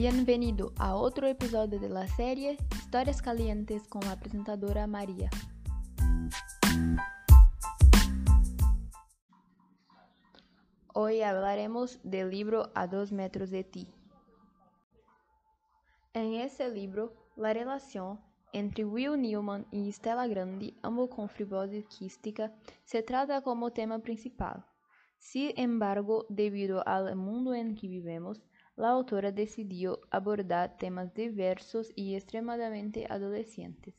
Bienvenido a otro episodio de la serie Historias Calientes con la presentadora María. Hoy hablaremos del libro A dos metros de ti. En ese libro, la relación entre Will Newman y Stella Grandi, ambos con fibrosis quística, se trata como tema principal. Sin embargo, debido al mundo en que vivemos, la autora decidió abordar temas diversos y extremadamente adolescentes.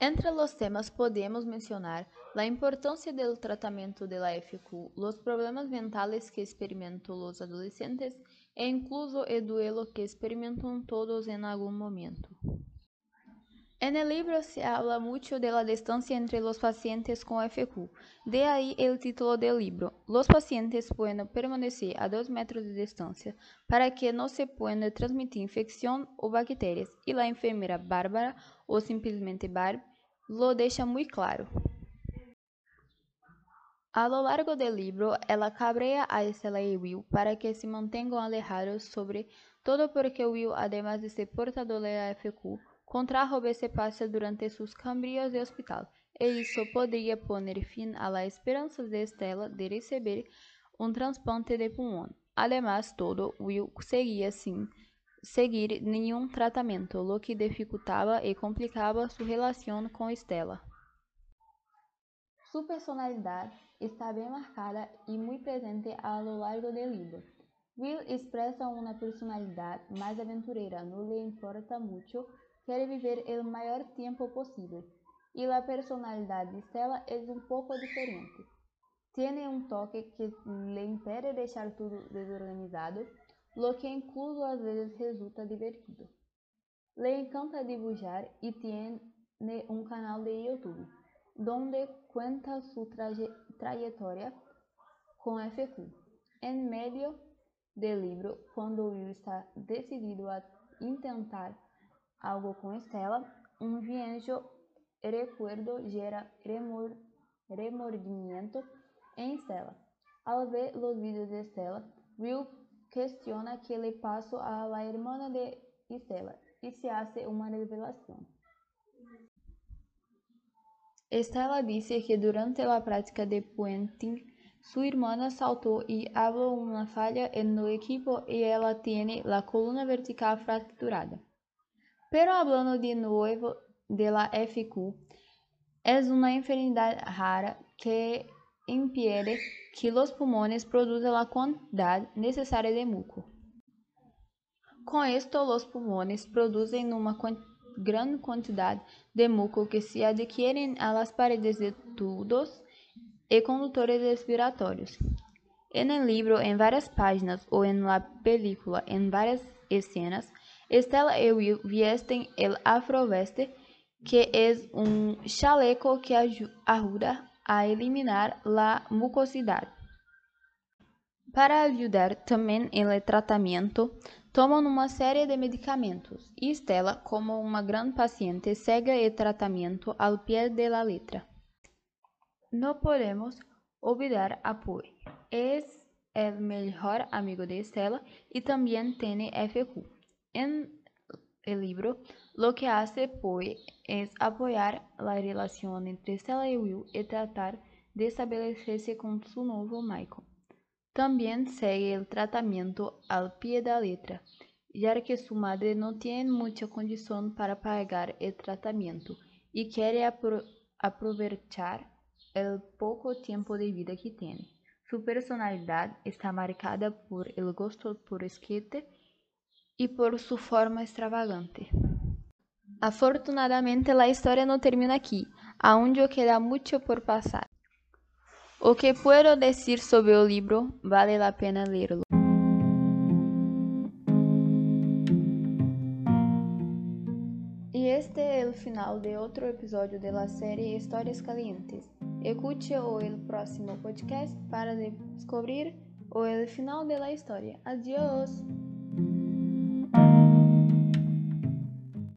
Entre los temas podemos mencionar la importancia del tratamiento de la FQ, los problemas mentales que experimentan los adolescentes e incluso el duelo que experimentan todos en algún momento. En el libro se habla mucho de la distancia entre los pacientes con FQ, de ahí el título del libro. Los pacientes pueden permanecer a 2 metros de distancia para que no se pueda transmitir infección o bacterias, y la enfermera Bárbara, o simplesmente Barb, lo deja muy claro. A lo largo del libro, ela cabrea a Estela y Will para que se mantengan alejados, sobre todo porque Will, además de ser portador de la FQ, contrajo BCPASA durante sus cambios de hospital, e isso poderia poner fin a la de Estela de receber um trasplante de pulmão. Además, todo, Will seguia sin seguir nenhum tratamento, lo que dificultava e complicava sua relação com Estela. Sua personalidade está bem marcada e muito presente a lo largo do livro. Will expressa uma personalidade mais aventureira, não lhe importa muito quiere vivir el mayor tiempo posible, y la personalidad de Stella es un poco diferente. Tiene un toque que le impide dejar todo desorganizado, lo que incluso a veces resulta divertido. Le encanta dibujar y tiene un canal de YouTube, donde cuenta su trayectoria con FQ. En medio del libro, cuando Will está decidido a intentar algo com Estela, um viejo recuerdo gera remor, em Estela. Al ver os vídeos de Estela, Will questiona que le pasó a la hermana de Estela e se hace uma revelação. Estela disse que durante a prática de puenting, sua irmã saltou e habló uma falha no equipo e ela tiene la coluna vertical fracturada. Pero hablando de nuevo de la FQ, es una enfermedad rara que impide que los pulmones produzcan la cantidad necesaria de muco. Com esto, los pulmones producen uma gran cantidad de muco que se adquieren a las paredes de tudos e condutores respiratórios. En el libro, en varias páginas o en la película, en varias escenas, Estela e Will viesten el afroveste, que es un chaleco que ayuda a eliminar la mucosidad. Para ayudar também en el tratamiento, toman uma série de medicamentos e Estela, como uma gran paciente, segue el tratamiento al pie de la letra. No podemos olvidar a Poe. Es el mejor amigo de Estela y también tiene FQ. En el libro, lo que hace Poe es apoyar la relación entre Stella y Will y tratar de establecerse con su nuevo Michael. También sigue el tratamiento al pie de la letra, ya que su madre no tiene mucha condición para pagar el tratamiento y quiere apro aprovechar el poco tiempo de vida que tiene. Su personalidad está marcada por el gusto por skate e por sua forma extravagante. Afortunadamente, a história não termina aqui, aonde queda muito por passar. O que puedo decir sobre o livro vale a pena lerlo. E este é o final de outro episódio da série Histórias Calientes. Escute o el próximo podcast para descobrir o el final de la historia. Adiós!